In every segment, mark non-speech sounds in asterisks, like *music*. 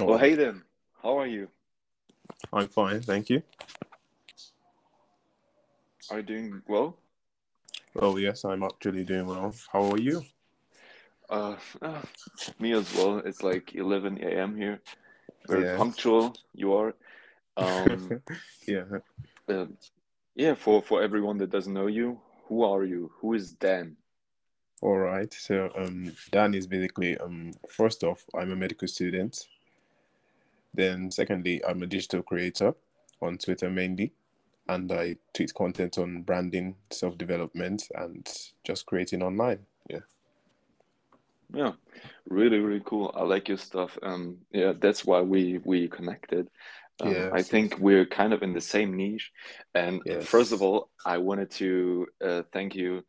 Well, hey Dan, how are you? I'm fine, thank you. Are you doing well? Oh, yes, I'm actually doing well. How are you? Uh, uh, me as well. It's like 11 a.m. here. Very Yeah. punctual. You are. *laughs* Um, yeah. uh, yeah. For for everyone that doesn't know you, who are you? Who is Dan? All right. So, um, Dan is basically um, first off, I'm a medical student. Then, secondly, I'm a digital creator on Twitter mainly, and I tweet content on branding, self development, and just creating online. Yeah. Yeah, really, really cool. I like your stuff. Um, yeah, that's why we we connected. Um, I think we're kind of in the same niche. And first of all, I wanted to uh, thank you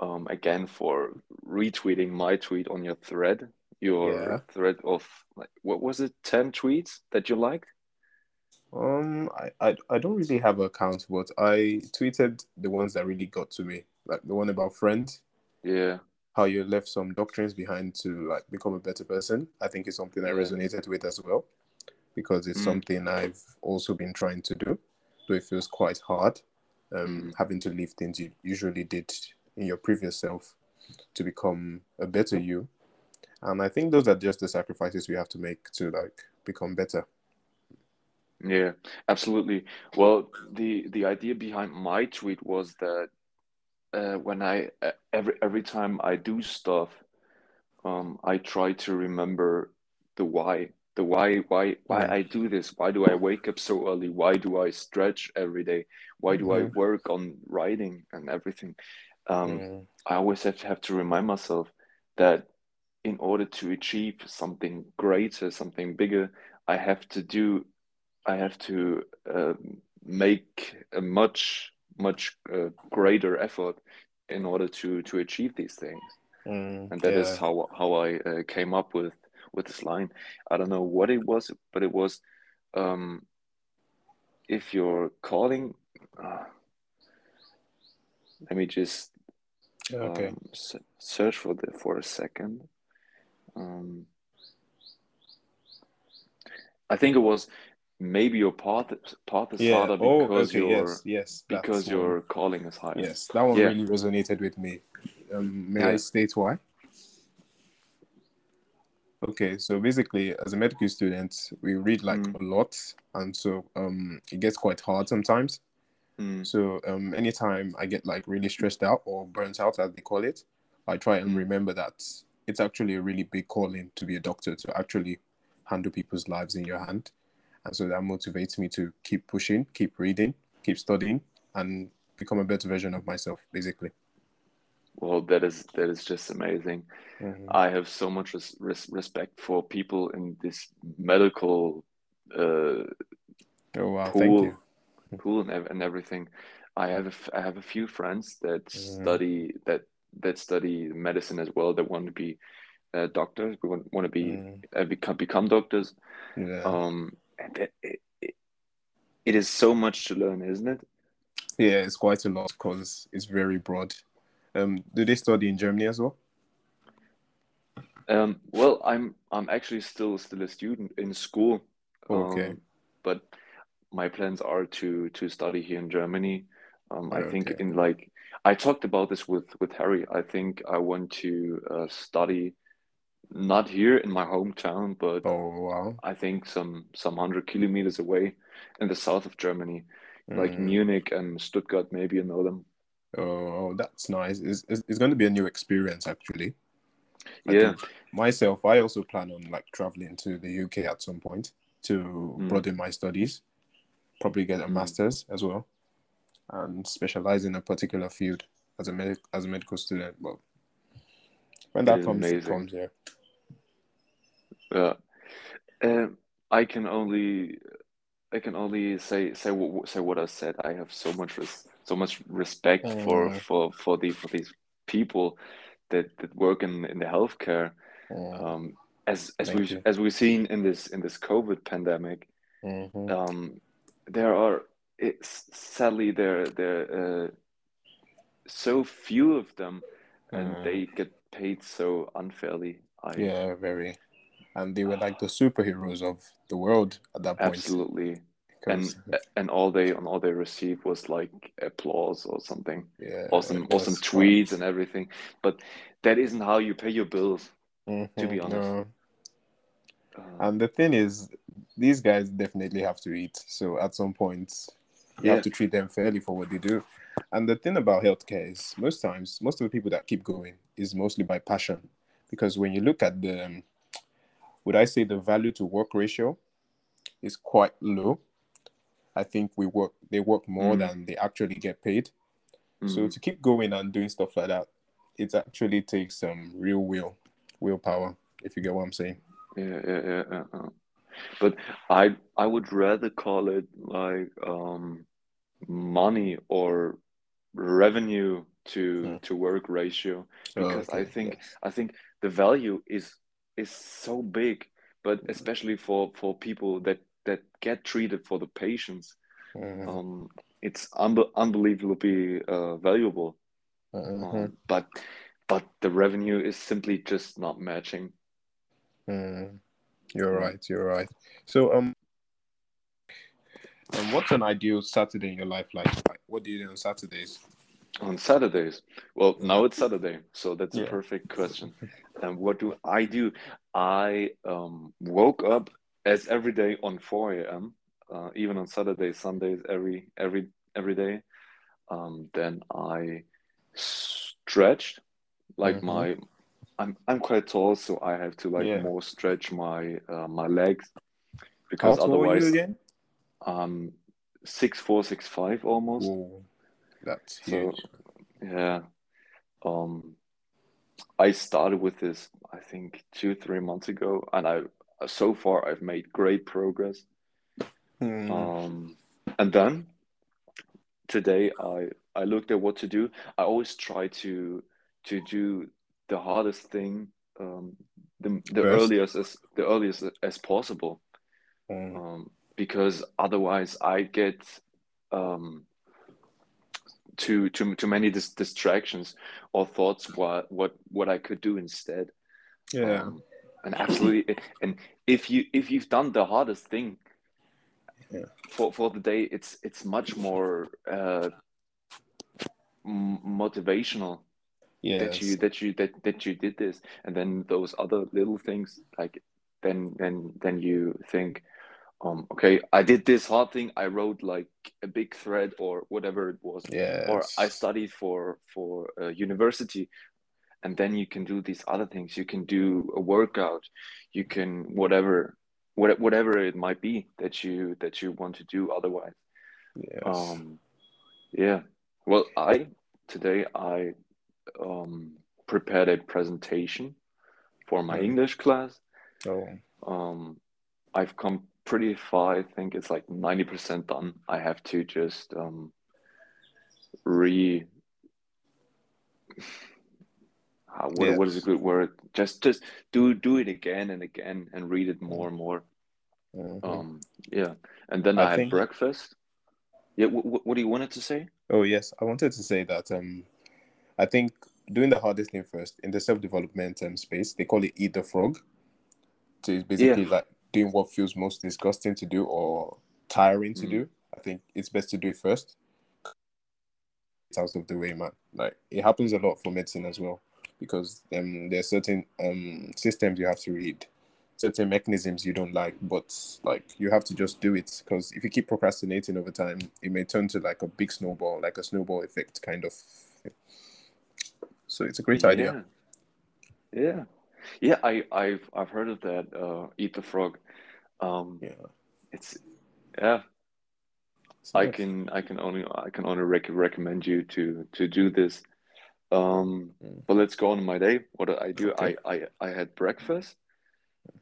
um, again for retweeting my tweet on your thread. Your Yeah. thread of like what was it, 10 tweets that you liked? Um, I, I, I don't really have an account, but I tweeted the ones that really got to me, like the one about friends. Yeah, how you left some doctrines behind to like become a better person. I think it's something I Yeah. resonated with as well because it's Mm. something I've also been trying to do. So it feels quite hard um, Mm. having to leave things you usually did in your previous self to become a better you. And I think those are just the sacrifices we have to make to like become better. yeah, absolutely. Well, the the idea behind my tweet was that uh, when I uh, every every time I do stuff, um, I try to remember the why, the why, why, why. I do this. Why do I wake up so early? Why do I stretch every day? Why do I Mhm. work on writing and everything? Um, Mm. I always have to have to remind myself that in order to achieve something greater, something bigger, I have to do, I have to um, make a much, much uh, greater effort in order to to achieve these things. Mm. And that is Yeah. how how I uh, came up with with this line. I don't know what it was, but it was, um, if you're calling, uh, let me just Okay. um, search for the for a second. Um, I think it was maybe your path path is Yeah. harder Oh, because you're Yes. Yes. Because your calling is higher. Yes, that one Yeah. really resonated with me. Um, may I state why? Okay, so basically, as a medical student, we read like Mm. a lot, and so um, it gets quite hard sometimes. Mm, So um, anytime I get like really stressed out or burnt out, as they call it, I try and Mm. remember that it's actually a really big calling to be a doctor to actually handle people's lives in your hand, and so that motivates me to keep pushing, keep reading, keep studying, and become a better version of myself, basically. Well, that is that is just amazing. Mhm. I have so much res res respect for people in this medical uh, Oh wow, thank pool you. pool and, ev- and everything. I have a, f- I have a few friends that Mhm. study that that study medicine as well. That want to be uh, doctors. We want, want to be Mm, uh, become become doctors. yeah, Um, and that, it, it, it is so much to learn, isn't it? yeah, it's quite a lot because it's very broad. Um, do they study in Germany as well? Um, well, I'm I'm actually still still a student in school. Okay, Um, but my plans are to to study here in Germany. Um, I think in like I talked about this with with Harry. I think I want to uh, study not here in my hometown, but oh wow, I think some some hundred kilometers away in the south of Germany, like mm, Munich and Stuttgart. Maybe you know them. Oh, that's nice. It's, it's, it's going to be a new experience actually. I Yeah. myself, I also plan on like traveling to the UK at some point to Mm, broaden my studies, probably get a mm, master's as well, and specialize in a particular field as a medic as a medical student. But when that comes, it comes. Yeah. Yeah. Um, I can only I can only say say what say what I said. I have so much res so much respect for for for the for these people that that work in in the healthcare. mm, Um, as as we as we've seen in this in this COVID pandemic, hmm um, there are sadly there there uh, so few of them, and Mm. they get paid so unfairly. I Yeah, very. And they were like *sighs* the superheroes of the world at that point. absolutely, and and all they and all they received was like applause or something, yeah, awesome awesome tweets and everything. But that isn't how you pay your bills, quite- to be Mhm, honest. no. Uh, And the thing is, these guys definitely have to eat. So at some point, you Yeah. have to treat them fairly for what they do. And the thing about healthcare is, most times, most of the people that keep going is mostly by passion. Because when you look at the, um, would I say the value to work ratio is quite low. I think we work, they work more Mm. than they actually get paid. So mm, to keep going and doing stuff like that, it actually takes some real will, willpower, if you get what I'm saying. yeah, yeah, yeah, yeah, yeah. But I I would rather call it like um money or revenue to Mm. to work ratio because I Okay, think yes. I think the value is is so big, but especially for for people that that get treated for the patients, Mhm, um, it's unbe unbelievably uh, valuable. mhm, Um, but but the revenue is simply just not matching. mhm. You're Mm. right. You're right. So, um, um, what's an ideal Saturday in your life like? Like, what do you do on Saturdays? On Saturdays, well, now it's Saturday, so that's a perfect question. And what do I do? I um, woke up as every day on 4 a.m. Uh, even on Saturdays, Sundays, every every every day. Um, then I stretched like Mhm. my I'm I'm quite tall, so I have to like Yeah. more stretch my uh, my legs How because you otherwise again? um six four six five almost. Whoa, that's So huge. yeah, um, I started with this I think two three months ago, and I so far I've made great progress. Hmm. Um, and then today I I looked at what to do. I always try to to do the hardest thing um, the the First. earliest as the earliest as possible. Hmm. um, because otherwise I get um, too too too many dis- distractions or thoughts what what what I could do instead. Yeah. Um, and absolutely, and if you if you've done the hardest thing Yeah. for for the day, it's it's much more uh, motivational that you that you that that you did this, and then those other little things like then then then you think um, okay, I did this hard thing. I wrote like a big thread or whatever it was, Yeah. or I studied for for a university, and then you can do these other things. You can do a workout, you can whatever, what, whatever it might be that you that you want to do. Otherwise, Yes. um, yeah. Well, I today I um, prepared a presentation for my Hmm. English class. Oh. Um, I've come pretty far. I think it's like 90% done. I have to just um, re how, what, what is a good word? Just just do do it again and again and read it more and more. Mhm. Um, yeah. And then I I had think. breakfast. Yeah, what, what do you wanted to say? Oh yes, I wanted to say that. Um, I think doing the hardest thing first in the self-development um, space, they call it eat the frog. So it's Yeah. basically like doing what feels most disgusting to do or tiring to Mm. do. I think it's best to do it first. It's out of the way, man. Like it happens a lot for medicine as well, because um, there's certain um systems you have to read, certain mechanisms you don't like, but like you have to just do it. Because if you keep procrastinating over time, it may turn to like a big snowball, like a snowball effect kind of. Thing. So it's a great idea. Yeah. Yeah. I, I've I've heard of that, uh, Eat the Frog. Um, Yeah. it's yeah, I nice. can I can only I can only rec recommend you to to do this. Um, Mm. but let's go on my day. What did I do? Okay. I, I I had breakfast,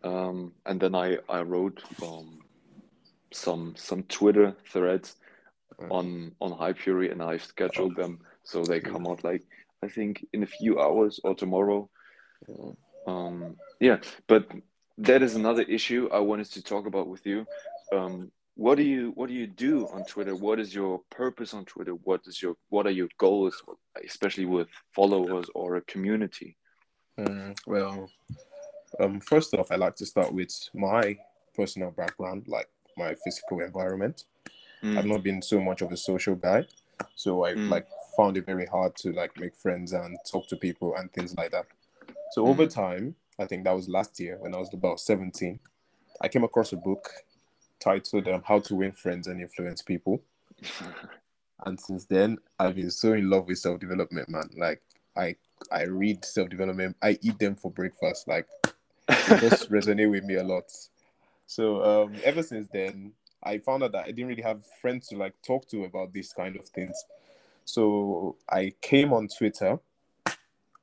um, and then I I wrote um some some Twitter threads Mm. on on Hypefury, and I scheduled them so they come out like I think in a few hours or tomorrow. Mm. Um, yeah, but that is another issue I wanted to talk about with you. Um, what do you what do you do on Twitter? What is your purpose on Twitter? What is your what are your goals, especially with followers or a community? Mm, well, um, first off, I like to start with my personal background, like my physical environment. Mm. I've not been so much of a social guy, so I mm. like found it very hard to like make friends and talk to people and things like that. So over mm. time, I think that was last year when I was about 17, I came across a book titled um, How to Win Friends and Influence People. *laughs* and since then, I've been so in love with self development, man. Like, I I read self development, I eat them for breakfast. Like, it just *laughs* resonate with me a lot. So, um, ever since then, I found out that I didn't really have friends to like talk to about these kind of things. So I came on Twitter.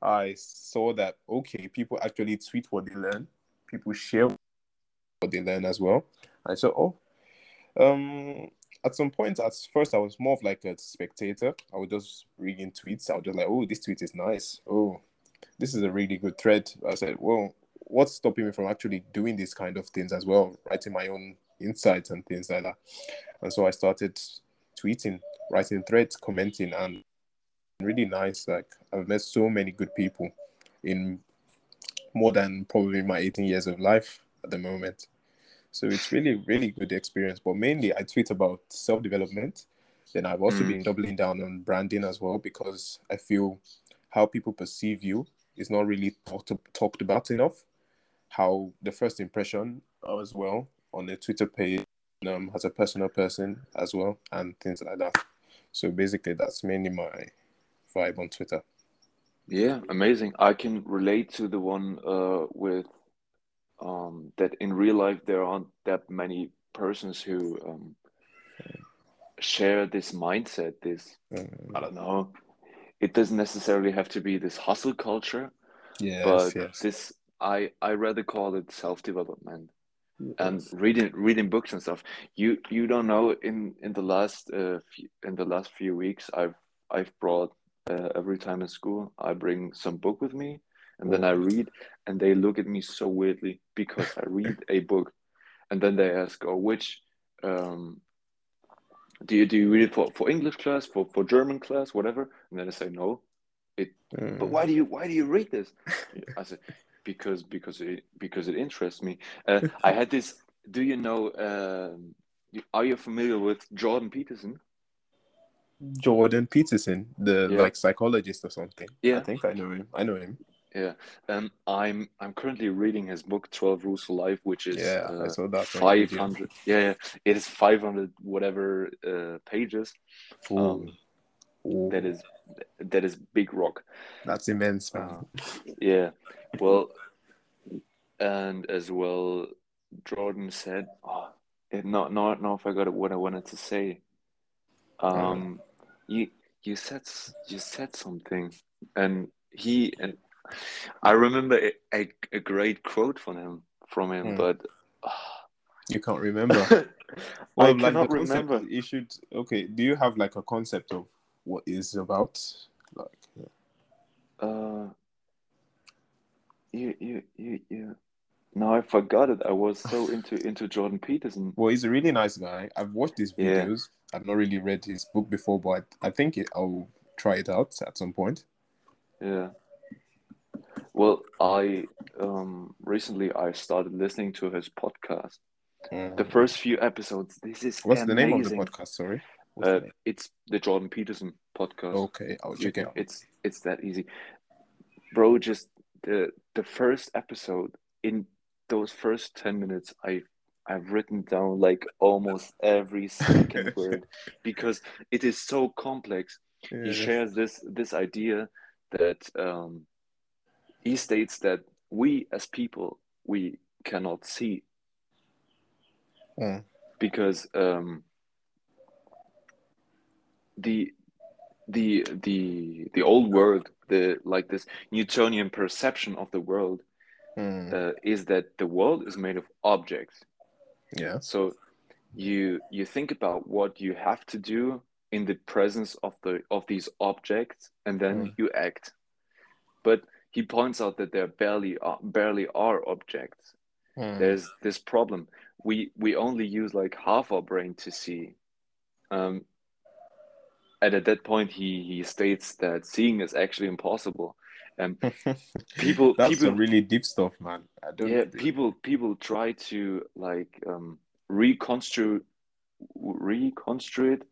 I saw that okay, people actually tweet what they learn. People share what they learn as well. I said, oh, um, at some point, at first, I was more of like a spectator. I would just reading tweets. I was just like, oh, this tweet is nice. Oh, this is a really good thread. I said, well, what's stopping me from actually doing these kind of things as well, writing my own insights and things like that. And so I started tweeting, writing threads, commenting, and really nice. Like I've met so many good people in more than probably my 18 years of life at the moment. So it's really, really good experience. But mainly I tweet about self development. Then I've also mm. been doubling down on branding as well because I feel how people perceive you is not really talked, talked about enough. How the first impression as well on the Twitter page um, as a personal person as well, and things like that. So basically, that's mainly my vibe on Twitter. Yeah, amazing. I can relate to the one uh, with um, that in real life there aren't that many persons who um, share this mindset. This mm. I don't know. It doesn't necessarily have to be this hustle culture, yes, but yes. this I I rather call it self development and reading reading books and stuff you you don't know in in the last uh few, in the last few weeks i've i've brought uh, every time in school i bring some book with me and then i read and they look at me so weirdly because i read a book and then they ask oh which um do you do you read it for for english class for for german class whatever and then i say no it mm. but why do you why do you read this i said because because it because it interests me. Uh, I had this. Do you know? Uh, are you familiar with Jordan Peterson? Jordan Peterson, the yeah. like psychologist or something. Yeah, I think I know him. I know him. Yeah, um, I'm I'm currently reading his book Twelve Rules for Life, which is yeah, uh, I saw that five hundred. Yeah, yeah, it is five hundred whatever uh, pages. Ooh. Um, Ooh. That is that is big rock. That's immense, man. Uh, yeah, well, and as well, Jordan said, "Oh, it, not not not if I got what I wanted to say." Um, you you said you said something, and he and I remember a, a, a great quote from him from him, mm. but uh, you can't remember. *laughs* well, I like cannot remember. You should okay. Do you have like a concept of what is about? Like, yeah. uh, you you you you. No, I forgot it. I was so *laughs* into into Jordan Peterson. Well, he's a really nice guy. I've watched his videos. Yeah. I've not really read his book before, but I think it, I'll try it out at some point. Yeah. Well, I um recently I started listening to his podcast. Mm. The first few episodes. This is what's amazing. the name of the podcast? Sorry. Uh, it's the Jordan Peterson podcast. Okay, I'll check it out. It's it's that easy, bro. Just the the first episode in those first 10 minutes i i've written down like almost every *laughs* second word because it is so complex yeah. he shares this this idea that um, he states that we as people we cannot see mm. because um, the the the the old world the like this newtonian perception of the world mm. uh, is that the world is made of objects yeah so you you think about what you have to do in the presence of the of these objects and then mm. you act but he points out that there barely are, barely are objects mm. there's this problem we we only use like half our brain to see. Um, and at that point, he he states that seeing is actually impossible. And *laughs* people That's people some really deep stuff, man. I don't. yeah people people try to like um, reconstruct reconstruct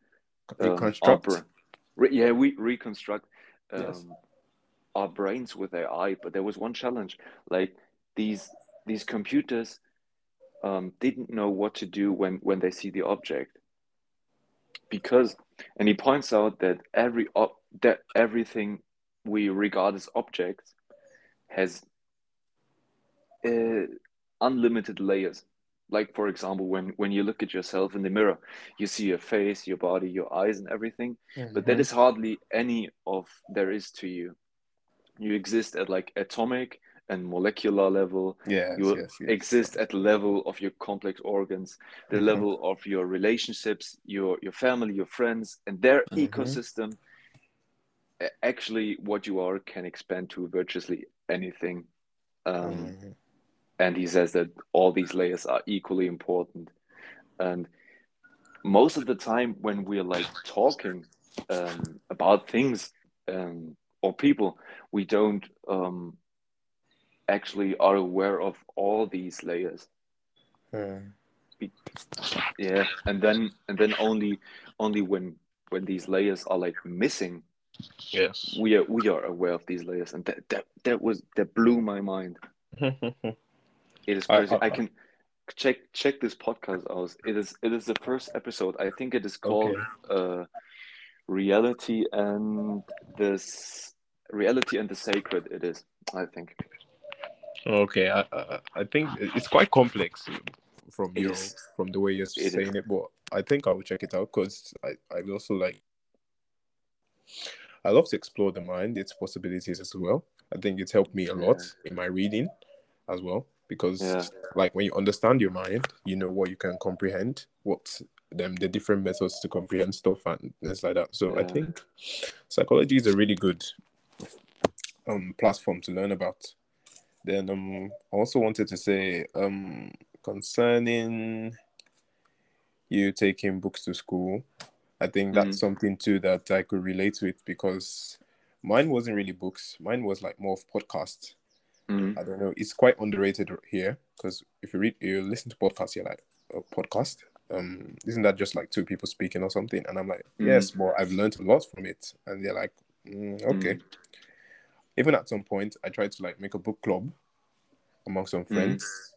um, reconstruct. bra- re- yeah we reconstruct um, Yes. Our brains with AI. But there was one challenge, like these these computers um, didn't know what to do when when they see the object because and he points out that every ob- that everything we regard as objects has uh, unlimited layers like for example when when you look at yourself in the mirror you see your face your body your eyes and everything but that Mhm. is hardly any of there is to you you exist at like atomic and molecular level Yes, you yes, yes. exist at the level of your complex organs the Mhm. level of your relationships your your family your friends and their Mhm. ecosystem actually what you are can expand to virtually anything um, Mhm. and he says that all these layers are equally important and most of the time when we're like talking um, about things um, or people we don't um, actually are aware of all these layers. Mhm. yeah and then and then only only when when these layers are like missing Yes. we are we are aware of these layers and that that, that was that blew my mind. *laughs* It is I- crazy. I- I, can check check this podcast out. It is it is the first episode. I think it is called uh reality and this reality and the sacred it is i think Okay, I, I I think it's quite complex from It your is. from the way you're It saying it, but I think I will check it out because I I also like I love to explore the mind, its possibilities as well. I think it's helped me a lot in my reading as well because Yeah. like when you understand your mind, you know what you can comprehend, what them the different methods to comprehend stuff and things like that. So I think psychology is a really good um platform to learn about. Then um I also wanted to say um concerning you taking books to school, I think that's something too that I could relate with because mine wasn't really books. Mine was like more of podcasts. Mhm. I don't know. It's quite underrated here because if you read, you listen to podcasts, you're like, a podcast. Um, isn't that just like two people speaking or something? And I'm like, Mhm. yes, but I've learned a lot from it. And they're like, mm, okay. Even at some point, I tried to like make a book club among some friends,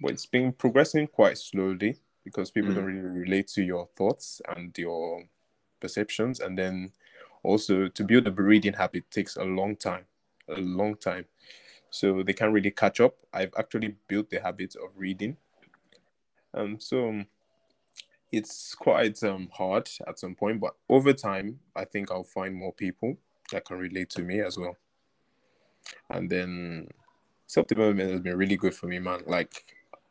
but it's been progressing quite slowly because people Mm. don't really relate to your thoughts and your perceptions. And then also to build a reading habit takes a long time, a long time. So they can't really catch up. I've actually built the habit of reading. Um, so um, it's quite um hard at some point, but over time, I think I'll find more people that can relate to me as well. And then self development has been really good for me, man. Like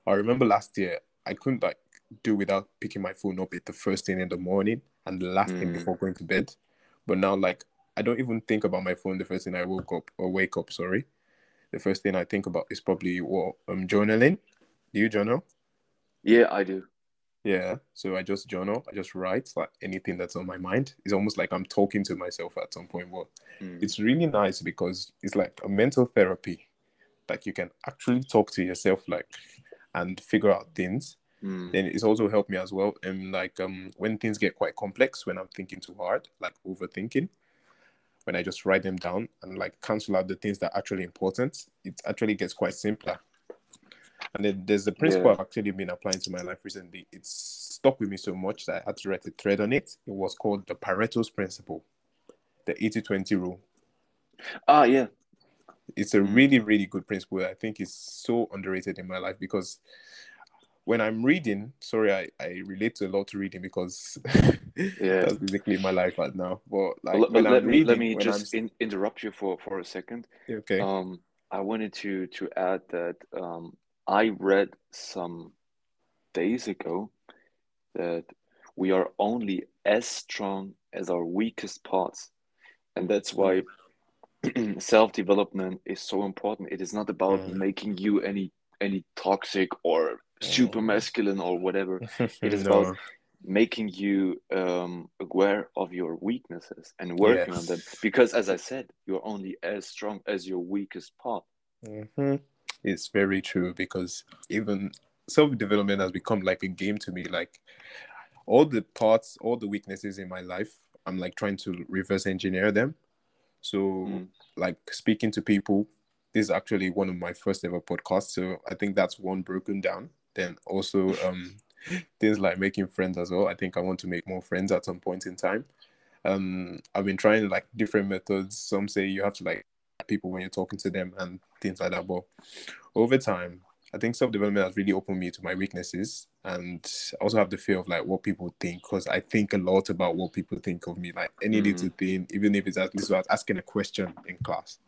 I remember last year, I couldn't like do without picking my phone up at the first thing in the morning and the last thing Mm. before going to bed. But now, like I don't even think about my phone the first thing I woke up or wake up. Sorry, the first thing I think about is probably what um journaling. Do you journal? yeah i do Yeah. So I just journal. I just write like anything that's on my mind. It's almost like I'm talking to myself at some point. But Mm. it's really nice because it's like a mental therapy. Like you can actually talk to yourself, like, and figure out things. Mm. Then it's also helped me as well. And like um when things get quite complex, when I'm thinking too hard, like overthinking, when I just write them down and like cancel out the things that are actually important, it actually gets quite simpler. And then there's a principle Yeah. I've actually been applying to my life recently. It's stuck with me so much that I had to write a thread on it. It was called the Pareto's principle, the 80 20 rule. ah yeah It's a really, really good principle. I think it's so underrated in my life because when I'm reading, sorry, I, I relate to a lot to reading because *laughs* Yeah. that's basically my life right now. But like Well, when let, I'm me reading, let me just in, interrupt you for for a second okay, um i wanted to to add that um i read some days ago that we are only as strong as our weakest parts and that's why *clears throat* self-development is so important it is not about Mhm. making you any any toxic or super masculine or whatever. *laughs* It is no. about making you um, aware of your weaknesses and working on them. Because, as I said, you're only as strong as your weakest part. hmm It's very true because even self development has become like a game to me. Like all the parts, all the weaknesses in my life, I'm like trying to reverse engineer them. So, Mm. like speaking to people, this is actually one of my first ever podcasts. So I think that's one broken down. Then also um *laughs* things like making friends as well. I think I want to make more friends at some point in time. Um, I've been trying like different methods. Some say you have to like people when you're talking to them and things like that. But over time, I think self development has really opened me to my weaknesses, and I also have the fear of like what people think because I think a lot about what people think of me. Like any Mhm. little thing, even if it's at least about asking a question in class,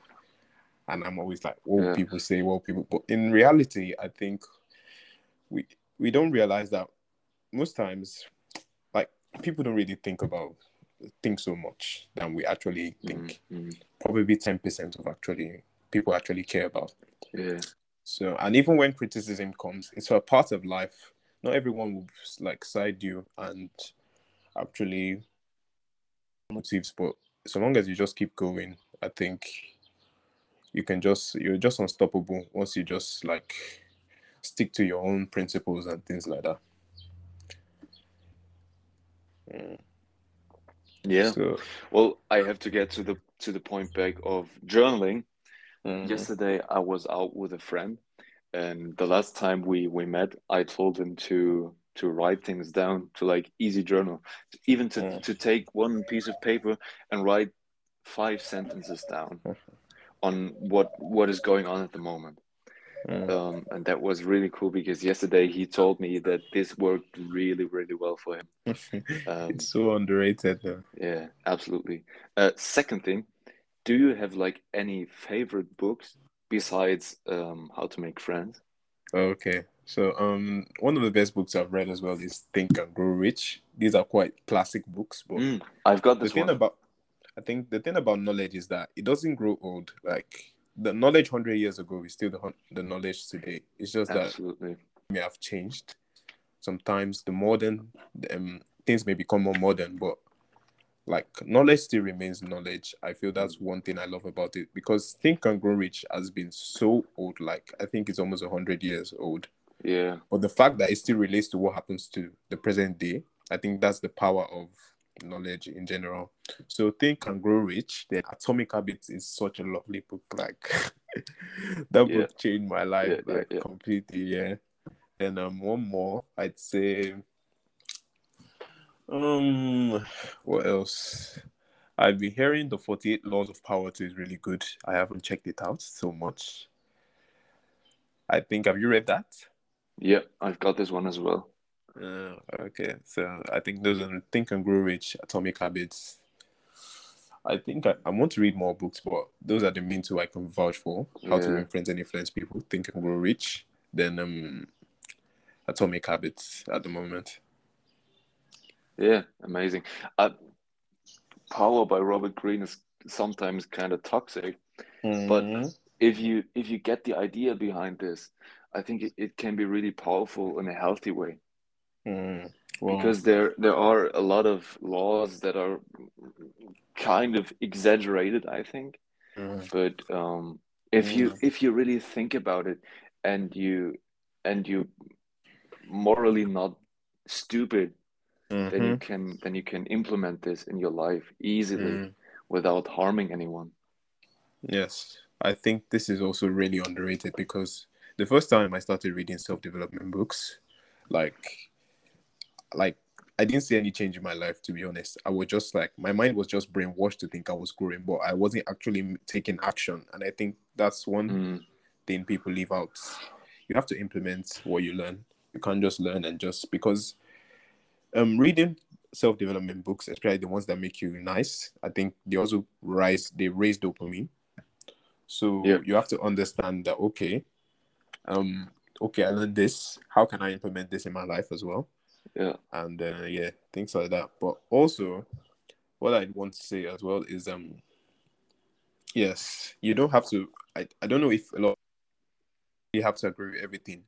and I'm always like, what Yeah. people say? What people? But in reality, I think we we don't realize that most times, like people don't really think about think so much than we actually think. Mm, mm. Probably ten percent of actually people actually care about. Yeah. So, and even when criticism comes, it's a part of life. Not everyone will like side you and actually motives, but so long as you just keep going, I think you can just you're just unstoppable once you just like stick to your own principles and things like that. Mm, Yeah. So, Well, I have to get to the to the point back of journaling. mhm, Yesterday, I was out with a friend, and the last time we we met, I told him to to write things down to like easy journal, even to Mm. to take one piece of paper and write five sentences down *laughs* on what what is going on at the moment. Mm, Um, and that was really cool because yesterday he told me that this worked really really well for him. *laughs* Um, it's so underrated though. yeah, absolutely. Uh, second thing, do you have like any favorite books besides um, How to Make Friends? Okay. So um one of the best books I've read as well is Think and Grow Rich. These are quite classic books, but Mm, I've got the thing one. about I think the thing about knowledge is that it doesn't grow old. Like the knowledge hundred years ago is still the the knowledge today. It's just that Absolutely. may have changed. Sometimes the modern um, things may become more modern, but like knowledge still remains knowledge. I feel that's one thing I love about it because Think and Grow Rich has been so old. Like I think it's almost hundred years old. Yeah. But the fact that it still relates to what happens to the present day, I think that's the power of knowledge in general. So Think and Grow Rich, the Atomic Habits is such a lovely book. Like *laughs* that Yeah. book changed my life Yeah, like yeah. completely. Yeah. And um one more, I'd say um what else? I've been hearing the 48 Laws of Power too is really good. I haven't checked it out so much. I think have you read that? Yeah, I've got this one as well. Uh, okay, so I think those are Think and Grow Rich, Atomic Habits. I think I, I want to read more books, but those are the main two I can vouch for. How to Yeah. Win Friends and Influence People, Think and Grow Rich, then um, Atomic Habits at the moment. Yeah, amazing. Uh, Power by Robert Greene is sometimes kind of toxic, but Mhm. if you if you get the idea behind this, I think it, it can be really powerful in a healthy way. Mm. Because there there are a lot of laws that are kind of exaggerated i think mm, but um if you Mm. if you really think about it and you and you morally not stupid then you mhm, can then you can implement this in your life easily mm. without harming anyone Yes, I think this is also really underrated because the first time I started reading self-development books, like, like I didn't see any change in my life. To be honest, I was just like my mind was just brainwashed to think I was growing, but I wasn't actually taking action. And I think that's one Mm, thing people leave out. You have to implement what you learn. You can't just learn and just because um reading self-development books, especially the ones that make you nice, I think they also rise they raise dopamine. So Yeah. you have to understand that okay, um, okay, I learned this. How can I implement this in my life as well? Yeah And uh, yeah, things like that. But also, what I want to say as well is um, yes, you don't have to. I, I don't know if a lot you have to agree with everything.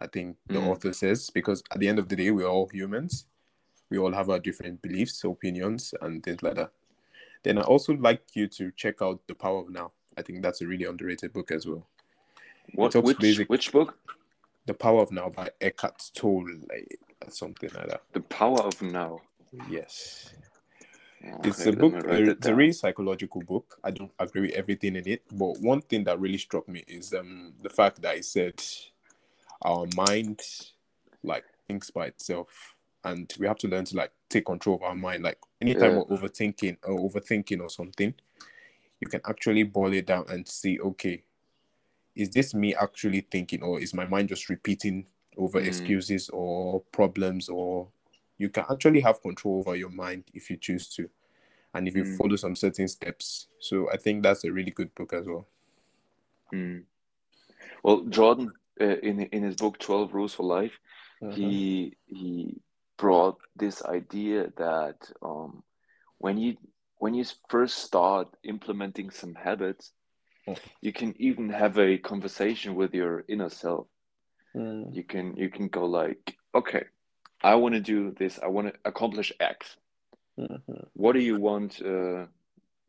I think the Mm. author says, because at the end of the day, we're all humans. We all have our different beliefs, opinions, and things like that. Then I also like you to check out The Power of Now. I think that's a really underrated book as well. What which basic- which book? The Power of Now by Eckhart Tolle, like, something like that. The Power of Now. Yes. Okay, it's a book it's a really psychological book i don't agree with everything in it but one thing that really struck me is um the fact that it said our mind like thinks by itself and we have to learn to like take control of our mind like anytime Yeah. we're overthinking or overthinking or something you can actually boil it down and see okay is this me actually thinking or is my mind just repeating over Mm. excuses or problems or you can actually have control over your mind if you choose to and if you Mm. follow some certain steps so i think that's a really good book as well Mm. Well, Jordan, uh, in in his book Twelve Rules for Life, Uh-huh. he he brought this idea that um, when you when you first start implementing some habits, Oh. you can even have a conversation with your inner self. Mm. You can you can go like, okay, I want to do this. I want to accomplish X. Mhm. What do you want? Uh,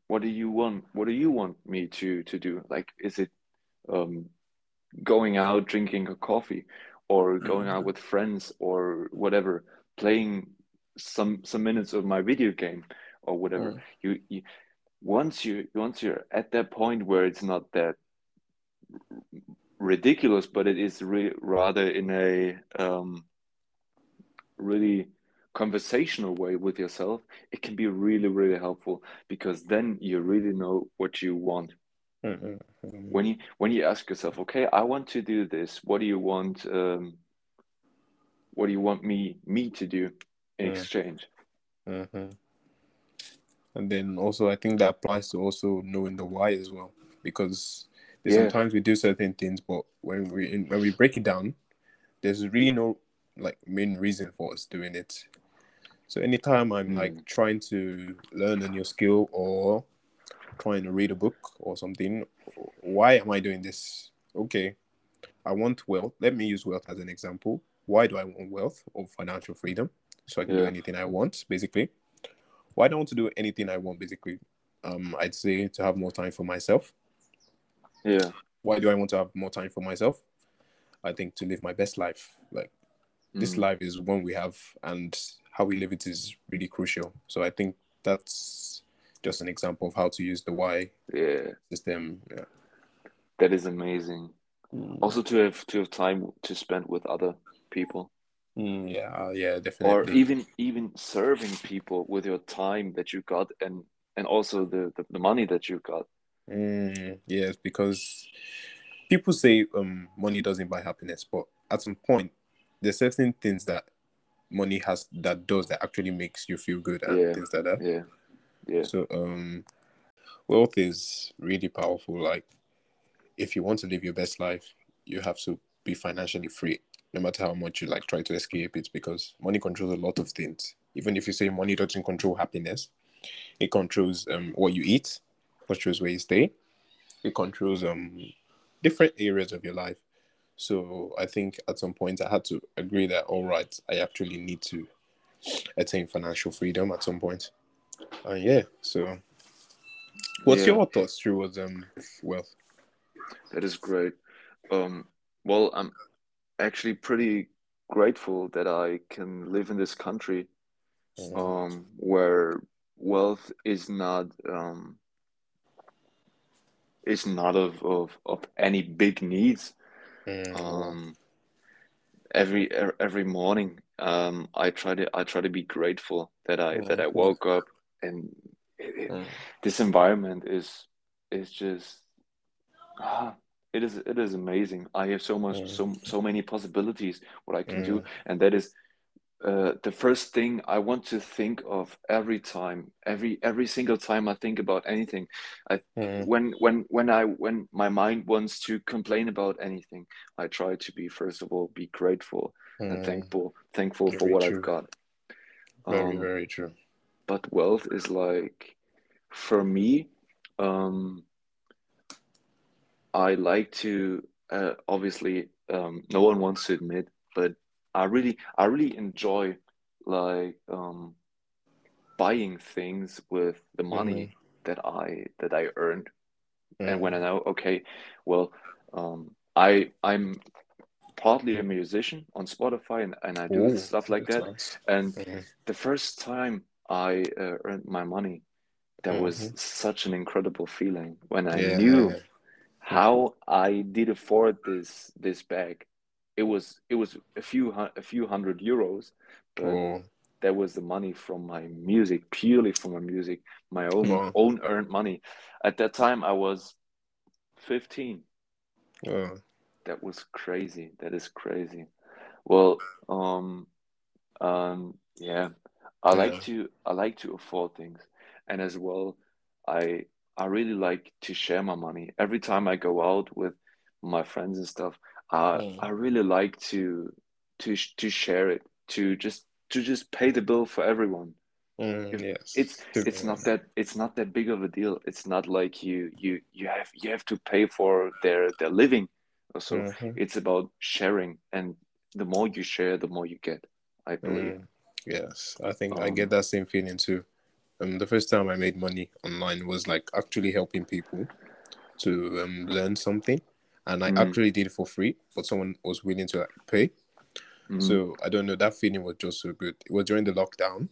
what do you want? What do you want me to to do? Like, is it um, going out drinking a coffee, or going out Mhm. with friends, or whatever, playing some some minutes of my video game, or whatever? Mm. You, you once you once you're at that point where it's not that ridiculous, but it is re- rather in a um, really conversational way with yourself, it can be really, really helpful because then you really know what you want. Mhm. Mhm. When you when you ask yourself, okay, I want to do this. What do you want? Um, what do you want me me to do in Mm. exchange? Mhm. And then also, I think that applies to also knowing the why as well, because Yeah. sometimes we do certain things, but when we when we break it down, there's really no like main reason for us doing it. So anytime I'm like Mm. trying to learn a new skill or trying to read a book or something, why am I doing this? Okay, I want wealth. Let me use wealth as an example. Why do I want wealth or financial freedom? So I can do anything I want, basically. Why do I want to do anything I want, basically? Um, I'd say to have more time for myself. Yeah. Why do I want to have more time for myself? I think to live my best life. Like this Mm. life is one we have, and how we live it is really crucial. So I think that's just an example of how to use the why Yeah. system. Yeah. That is amazing. Also to have to have time to spend with other people. Mm, yeah, uh, yeah, definitely. or even even serving people with your time that you got and and also the the, the money that you got Mm, yes, because people say um money doesn't buy happiness, but at some point, there's certain things that money has that does that actually makes you feel good and Yeah. things like that. yeah yeah So um, wealth is really powerful. Like, if you want to live your best life, you have to be financially free, no matter how much you like try to escape it, because money controls a lot of things. Even if you say money doesn't control happiness, it controls um what you eat, controls where you stay, it controls um different areas of your life. So I think at some point I had to agree that all right, I actually need to attain financial freedom at some point. Uh, yeah. So, what's Yeah. your thoughts towards um wealth? that is great um well i'm actually pretty grateful that i can live in this country um where wealth is not um is not of of, of any big needs Mm, um every e- every morning um i try to i try to be grateful that i that i Mhm. woke up and it, it, mm, this environment is is just ah, it is it is amazing i have so much Mm. so so many possibilities what i can do Mm. and that is uh, the first thing i want to think of every time every every single time i think about anything mm, when when when i when my mind wants to complain about anything i try to be first of all be grateful and mm. thankful thankful for what true. i've got Very, um, very true. but wealth is like for me um i like to uh, obviously um, no one wants to admit, but I really I really enjoy like um, buying things with the money Mm, that I that I earned, and when I mm. know, okay, well, um, I I'm partly a musician on Spotify and, and I do Oh, stuff like that. nice. And Mm, the first time I uh, earned my money, that was mhm. such an incredible feeling when I knew Yeah. Mhm. how I did afford this this bag. It was it was a few a few hundred euros, but Oh, that was the money from my music, purely from my music, my own own earned money. At that time, I was 15. Oh, That was crazy. That is crazy. Well, um, um, yeah, I like yeah. to I like to afford things, and as well, I I really like to share my money. Every time I go out with my friends and stuff, I Mm, I really like to to to share it, to just to just pay the bill for everyone. mm, If it's yes. Be it's not that it's not that big of a deal. It's not like you you you have you have to pay for their their living. So hmm it's about sharing, and the more you share, the more you get, I believe. Mm, yes. I think I get Um, that same feeling too. Um, the first time I made money online was like actually helping people to um, learn something, and I mm, actually did it for free, but someone was willing to like pay. mm, So I don't know, that feeling was just so good. It was during the lockdown,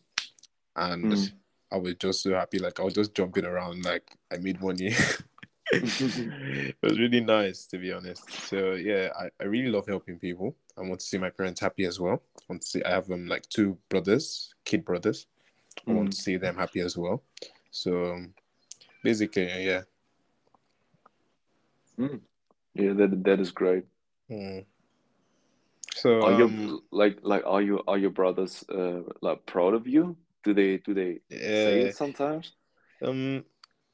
and mm. I was just so happy. Like I was just jumping around, like I made money. *laughs* it was really nice to be honest. So yeah, I, I really love helping people. I want to see my parents happy as well. I want to see I have um like two brothers, kid brothers. I want Mm, to see them happy as well. So um, basically, yeah. mm. Yeah, that that is great. Mm. So Are um like like are you are your brothers uh like proud of you? Do they do they say it sometimes? um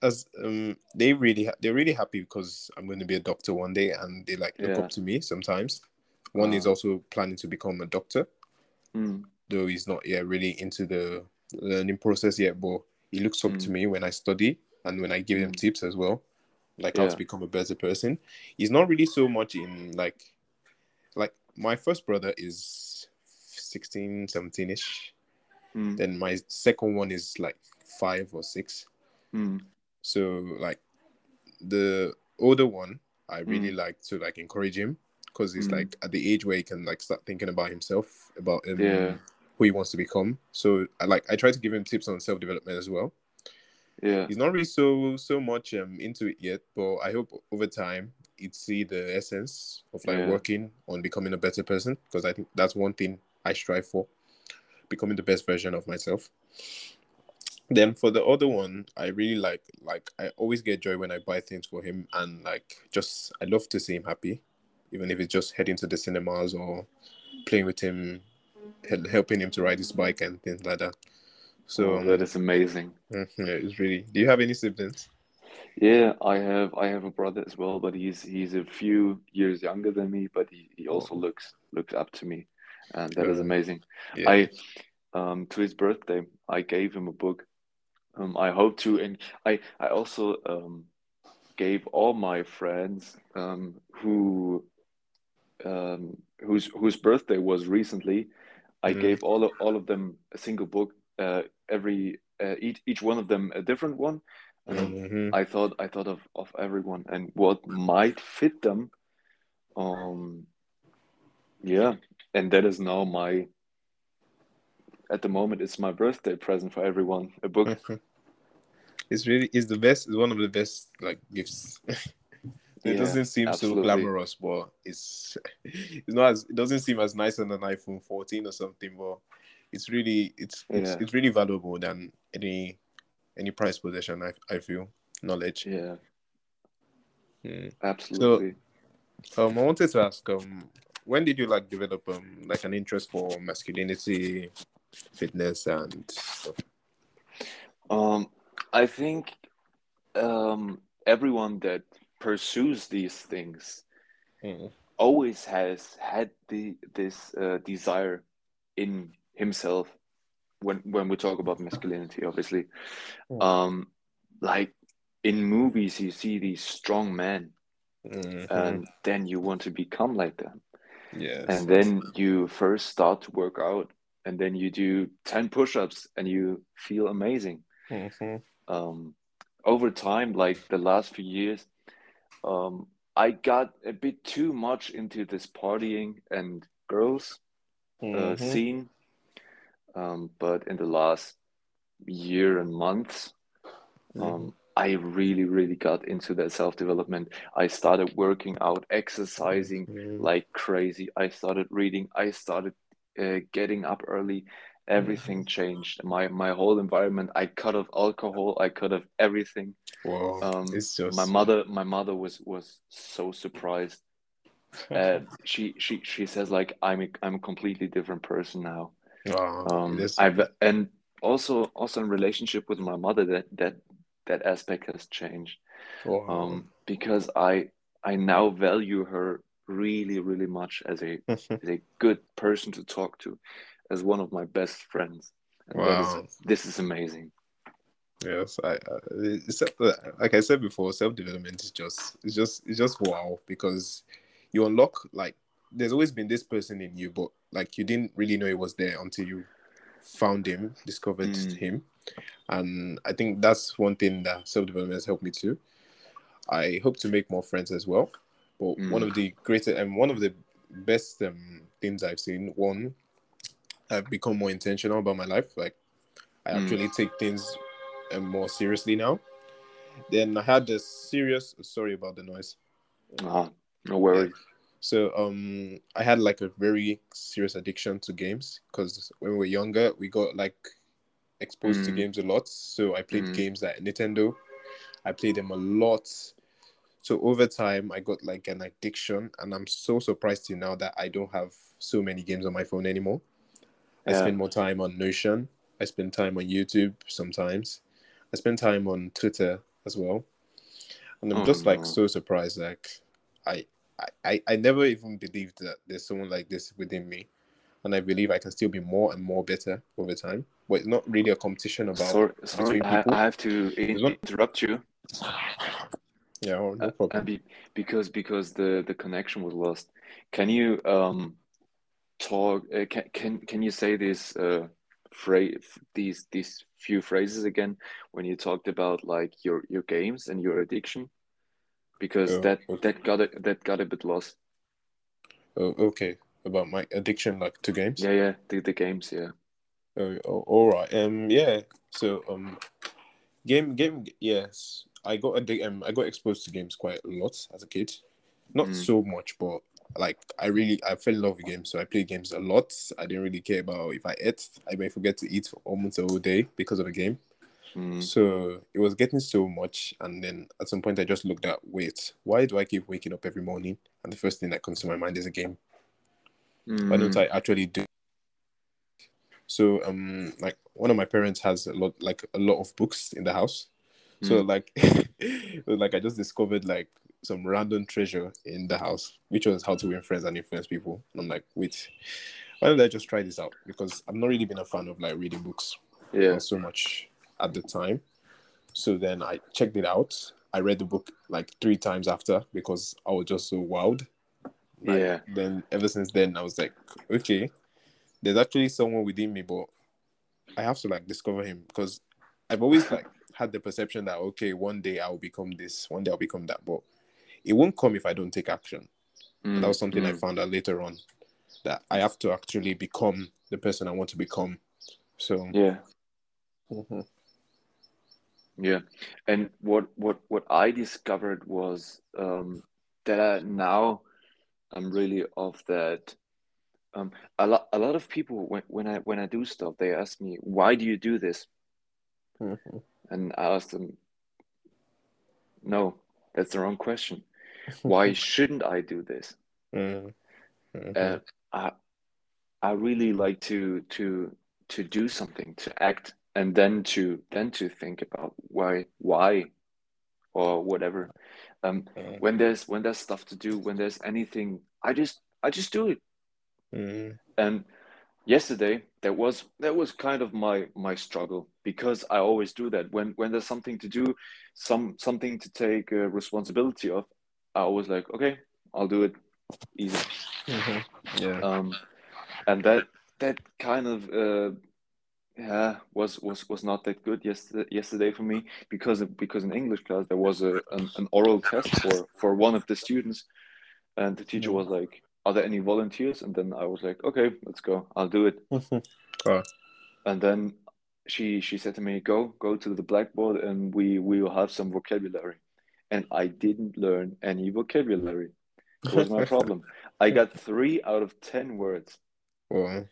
as um they really ha- they're really happy because I'm going to be a doctor one day and they like look up to me sometimes. One is Uh, also planning to become a doctor, mm, though he's not yet really into the learning process yet, but he looks up to mm, me when I study and when I give him mm. tips as well, like how to become a better person. He's not really so much in like like my first brother is 16, 17ish. Mm, Then my second one is like five or six. mm, So like the older one, I really mm, like to like encourage him because he's mm. like at the age where he can like start thinking about himself, about Yeah. um who he wants to become. So I like I try to give him tips on self development as well. Yeah. He's not really so so much um into it yet, but I hope over time he'd see the essence of like Yeah. working on becoming a better person because I think that's one thing I strive for, becoming the best version of myself. Then for the other one, I really like like I always get joy when I buy things for him and like just I love to see him happy, even if it's just heading to the cinemas or playing with him, helping him to ride his bike and things like that. So Oh, that um, amazing. yeah, it's really. Do you have any siblings? Yeah, I have I have a brother as well, but he's he's a few years younger than me, but he, he also Oh, looks looks up to me, and that is amazing. yeah. I um to his birthday, I gave him a book. Um, I hope to, and I I also um gave all my friends um who um whose whose birthday was recently, I Mm, gave all of all of them a single book. Uh, every uh, each each one of them a different one. Um, hmm I thought I thought of of everyone and what might fit them. Um, yeah, and that is now my at the moment it's my birthday present for everyone. A book. *laughs* It's really it's the best. It's one of the best like gifts. *laughs* it Yeah, doesn't seem so glamorous, but it's *laughs* it's not as it doesn't seem as nice on an iPhone 14 or something, but it's really it's it's Yeah, it's really valuable than any any price possession. I I feel knowledge. yeah, Mm. So absolutely. um, I wanted to ask um, when did you like develop um like an interest for masculinity, fitness, and stuff? Um, I think um everyone that pursues these things Mm. always has had the this uh, desire in himself when when we talk about masculinity obviously Mm. um like in movies you see these strong men Mhm. and then you want to become like them Yes. and then you first start to work out and then you do 10 push-ups and you feel amazing Mhm. um, over time like the last few years um, i got a bit too much into this partying and girls uh, Mhm. scene um, but in the last year and months um, I really, really got into that self-development. I started working out, exercising Mhm. like crazy. I started reading. I started uh, getting up early. Everything changed. My my whole environment. I cut off alcohol. I cut off everything. Wow. Um, It's my mother, my mother was was so surprised. *laughs* Uh, she she she says like I'm a, I'm a completely different person now. Wow. Um. I've and also also in relationship with my mother that that that aspect has changed Wow. um, because I I now value her really really much as a *laughs* as a good person to talk to, as one of my best friends, and that is wow. this is amazing. Yes. I. I it's, like I said before, self development is just. It's just. It's just wow because you unlock like. There's always been this person in you, but like you didn't really know it was there until you found him, discovered Mm. him, and I think that's one thing that self development has helped me too. I hope to make more friends as well. But one Mm. of the greatest and one of the best um, things I've seen, one, I've become more intentional about my life. Like I Mm. actually take things um, more seriously now. Then I had a serious sorry about the noise. Ah, no worries. So um I had like a very serious addiction to games because when we were younger we got like exposed to Mm. games a lot. So I played Mm. games like Nintendo. I played them a lot. So over time I got like an addiction and I'm so surprised to now that I don't have so many games on my phone anymore. I Yeah. spend more time on Notion. I spend time on YouTube sometimes. I spend time on Twitter as well. And I'm Oh, just like no. so surprised. Like I, I, I- never even believed that there's someone like this within me. And I believe I can still be more and more better over time. But it's not really a competition about Sorry, sorry, I. I have to in- interrupt you. yeah, oh, no Uh, problem. uh, be, because because the the connection was lost. Can you um talk? Uh, can can can you say this uh phrase these these few phrases again when you talked about like your your games and your addiction? Because Oh, that okay. that got it that got a bit lost. Oh, okay. About my addiction like to games. Yeah, yeah, the the games, yeah. Oh, oh, all right. Um, yeah. So, um, game, game. Yes, I got addic- um, I got exposed to games quite a lot as a kid. Not Mm. so much, but like I really, I fell in love with games. So I played games a lot. I didn't really care about if I ate. I may forget to eat for almost a whole day because of a game. Mm, So it was getting so much, and then at some point I just looked at, wait, why do I keep waking up every morning? And the first thing that comes to my mind is a game. Why don't mm, I actually do? So um, like one of my parents has a lot, like a lot of books in the house. So mm. like, *laughs* like I just discovered like some random treasure in the house, which was how to win friends and influence people. And I'm like, wait, why don't I just try this out? Because I've not really been a fan of like reading books Yeah. so much at the time. So then I checked it out. I read the book like three times after because I was just so wowed. Like, Yeah. Then ever since then, I was like, okay, there's actually someone within me, but I have to like discover him because I've always like had the perception that okay, one day I'll become this, one day I'll become that, but it won't come if I don't take action. And that was something I Mm, found out later on that I have to actually become the person I want to become. So mm. Yeah. Mhm. Yeah, and what what what I discovered was um, that I, now I'm really of that. Um, a lot a lot of people when when I when I do stuff, they ask me, "Why do you do this?" Mhm. And I ask them, "No, that's the wrong question. *laughs* Why shouldn't I do this?" Mhm. Mhm. Uh, I I really like to to to do something, to act, and then to then to think about why why or whatever. Um, Mhm. when there's when there's stuff to do, when there's anything, I just I just do it. Mhm. And yesterday that was that was kind of my my struggle because I always do that. When when there's something to do, some something to take uh, responsibility of, I always like, okay, I'll do it. Easy. Mhm. Yeah. um, and that that kind of uh, yeah was was was not that good yesterday yesterday for me because of, because in English class there was a an, an oral test for for one of the students, and the teacher was like, "Are there any volunteers?" And then I was like, "Okay, let's go. I'll do it." *laughs* Oh. And then she she said to me, "Go go to the blackboard, and we we will have some vocabulary." And I didn't learn any vocabulary. It was my *laughs* problem. I got three out of ten words. Well,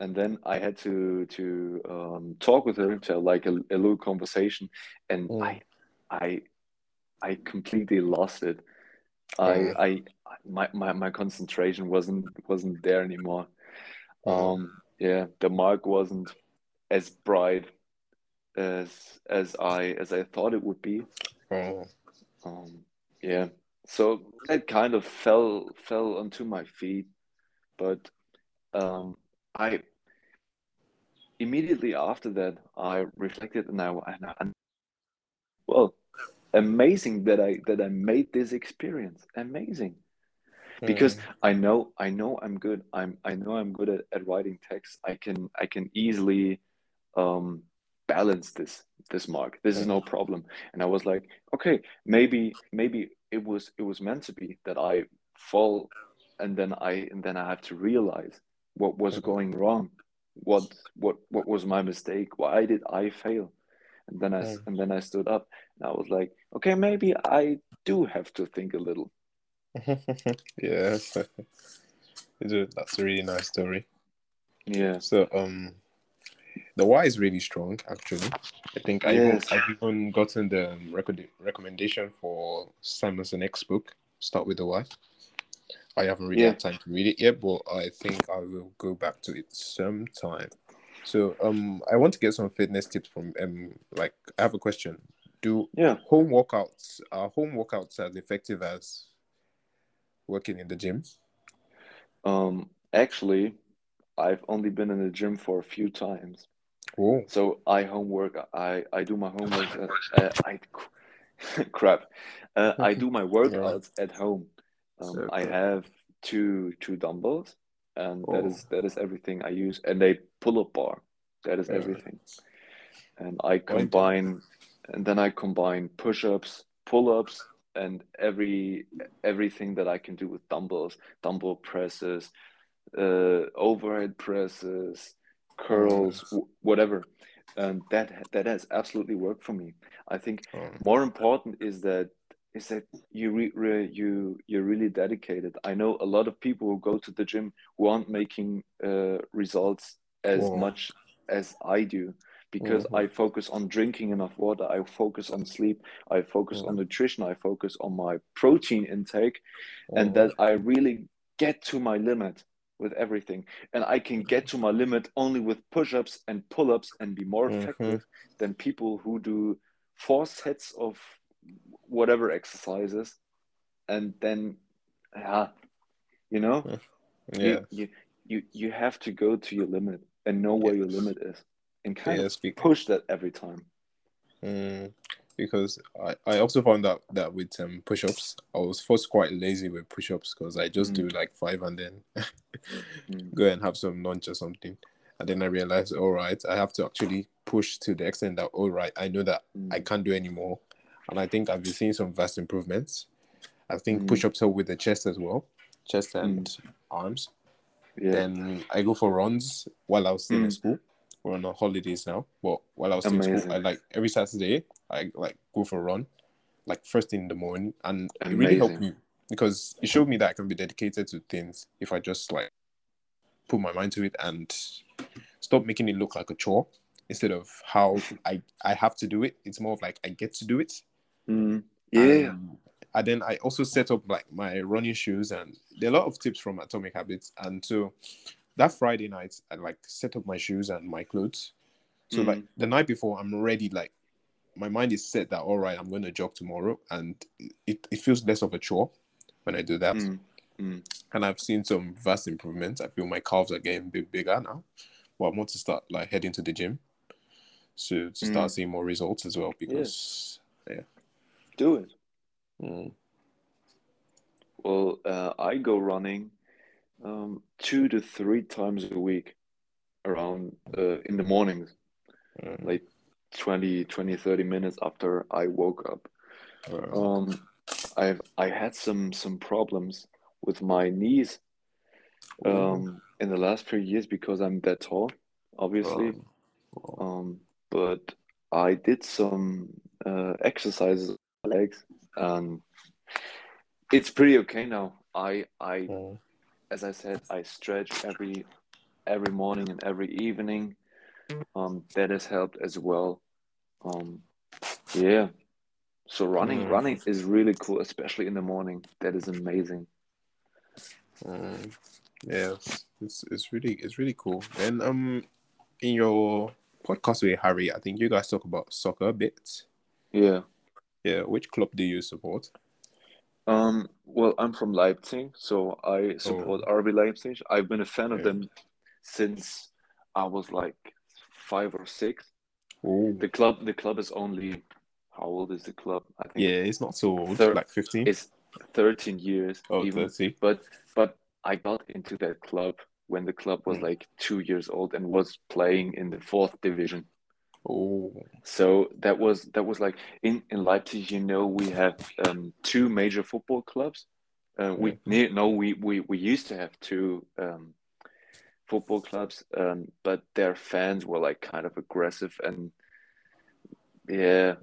and then I had to to um, talk with her to have like a, a little conversation, and Mm. I I I completely lost it. I Mm. I my, my my concentration wasn't wasn't there anymore. Mm. Um, yeah, the mark wasn't as bright as as I as I thought it would be. oh. Um, yeah, so it kind of fell fell onto my feet, but um, I immediately after that I reflected and I and, I- and well, amazing that I that I made this experience. Amazing because Mm. I know I know I'm good. I'm I know I'm good at, at writing text. I can I can easily um, balance this this mark. This is no problem. And I was like, okay, maybe maybe it was it was meant to be that I fall and then I and then I have to realize what was Mhm. going wrong. What what what was my mistake? Why did I fail? And then I s- Mm. and then I stood up and I was like, okay, maybe I do have to think a little. *laughs* yeah. *laughs* That's a really nice story. Yeah. So um the why is really strong actually. I think I even, Yes. I've even gotten the um, record, recommendation for Simon Sinek's book, Start with the Why. I haven't really Yeah. had time to read it yet, but I think I will go back to it sometime. So um I want to get some fitness tips from um like I have a question. Do Yeah. home workouts are home workouts as effective as working in the gym? Um, actually, I've only been in the gym for a few times. Oh, So I homework. I I do my homework. At, uh, I *laughs* crap. Uh, I do my *laughs* workouts at home. Um, So I have two two dumbbells, and that Oh. is that is everything I use, and a pull-up bar. That is Yeah. everything. And I combine, and then I combine push-ups, pull-ups, and every everything that I can do with dumbbells, dumbbell presses, uh, overhead presses, curls, w- whatever. And that that has absolutely worked for me. I think um, more important is that is that you re, re, you you're really dedicated. I know a lot of people who go to the gym who aren't making uh, results as Whoa. much as I do because Mhm. I focus on drinking enough water. I focus on sleep. I focus on nutrition. I focus on my protein intake, and oh, that I really get to my limit with everything. And I can get to my limit only with push-ups and pull-ups and be more Mhm. effective than people who do four sets of whatever exercises and then yeah you know yeah, you, you you you have to go to your limit and know where your limit is and kind yeah. of Speak, push that every time Mm, because I, I also found out that with um push-ups I was first quite lazy with push-ups because I just Mm. do like five and then *laughs* Mm. go and have some lunch or something and then I realized all right I have to actually push to the extent that all right I know that Mm. I can't do anymore and I think I've been seeing some vast improvements I think Mm. push-ups help with the chest as well chest and arms yeah Then I go for runs while I was still in Mm. school. We're on holidays now, but while I was still in school, I like every Saturday I like go for a run, like first thing in the morning, and it really helped me because it showed me that I can be dedicated to things if I just like put my mind to it and stop making it look like a chore instead of how I I have to do it. It's more of like I get to do it. Mm. yeah And, and then I also set up like my running shoes and there are a lot of tips from Atomic Habits. And so that Friday night, I like set up my shoes and my clothes. So like Mm. the night before, I'm ready. Like my mind is set that all right, I'm going to jog tomorrow, and it, it feels less of a chore when I do that. Mm. Mm. And I've seen some vast improvements. I feel my calves are getting a bit bigger now. Well, I want to start like heading to the gym, so to start Mm. seeing more results as well. Because do it Mm. well uh, I go running um, two to three times a week around uh, in the mornings, Mm. like 20, 20, 30 minutes after I woke up. Wow. Um, I've I had some some problems with my knees Ooh. um, in the last few years because I'm that tall, obviously. Wow. Wow. Um, but I did some uh, exercises on my legs, Um, it's pretty okay now. I I Wow. as I said, I stretch every every morning and every evening. Um, that has helped as well. Um, yeah. So running Mm. running is really cool, especially in the morning. That is amazing. Mm. Yeah, it's, it's it's really it's really cool. And um, in your podcast with Harry, I think you guys talk about soccer a bit. Yeah. Yeah, which club do you support? Um, well, I'm from Leipzig, so I support RB Leipzig. I've been a fan of Oh. Them since I was like five or six. Oh, The club, the club is only, how old is the club? I think yeah, it's not so old, Thir- like 15. it's 13 years Oh, even. 30. But but I got into that club when the club was Mm. like two years old and was playing in the fourth division. Oh, So that was that was like in in Leipzig, you know, we have um, two major football clubs. Uh, we ne- no, we, we we used to have two um, football clubs, um, but their fans were like kind of aggressive and yeah.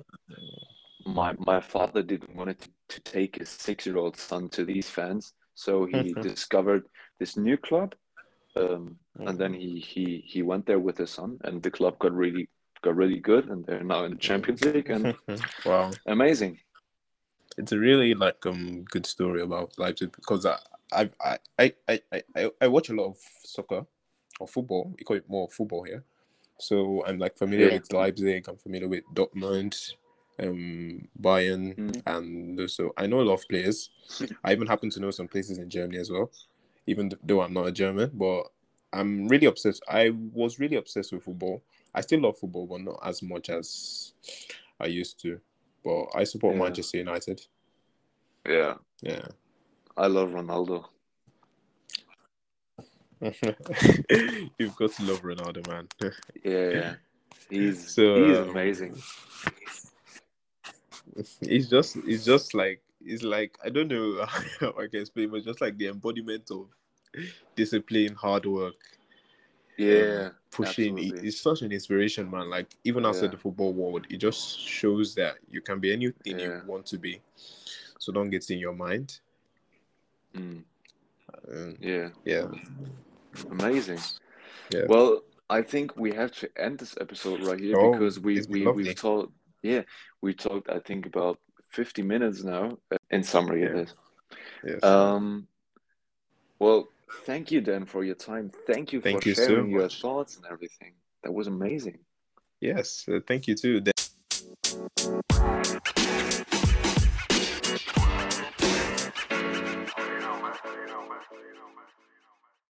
My my father didn't want to, to take his six year old son to these fans, so he *laughs* discovered this new club, um, and then he, he he went there with his son, and the club got really got really good, and they're now in the Champions League, and *laughs* wow. amazing. It's a really like um good story about Leipzig because I I I I I, I, watch a lot of soccer or football. We call it more football here. So I'm like familiar Yeah. with Leipzig. I'm familiar with Dortmund, um, Bayern, Mm. and so I know a lot of players. I even happen to know some places in Germany as well, even though I'm not a German. But I'm really obsessed. I was really obsessed with football. I still love football, but not as much as I used to. But I support Yeah. Manchester United. Yeah, Yeah. I love Ronaldo. *laughs* You've got to love Ronaldo, man. Yeah, yeah. He's So, he's um, amazing. He's just, he's just like, he's like, I don't know *laughs* how I can explain, but just like the embodiment of discipline, hard work, Yeah, pushing. He- absolutely. He's such an inspiration, man. Like even outside Yeah. the football world, it just shows that you can be anything you want to be. So don't get in your mind. Mm, Um, yeah, yeah, amazing. yeah. Well, I think we have to end this episode right here Oh, because we we lovely. we've told yeah we talked I think about 50 minutes now uh, in summary of Yeah. this. yes. Um, well, thank you Dan for your time. Thank you Thank for you so sharing your thoughts and everything. That was amazing. yes. Uh, thank you too.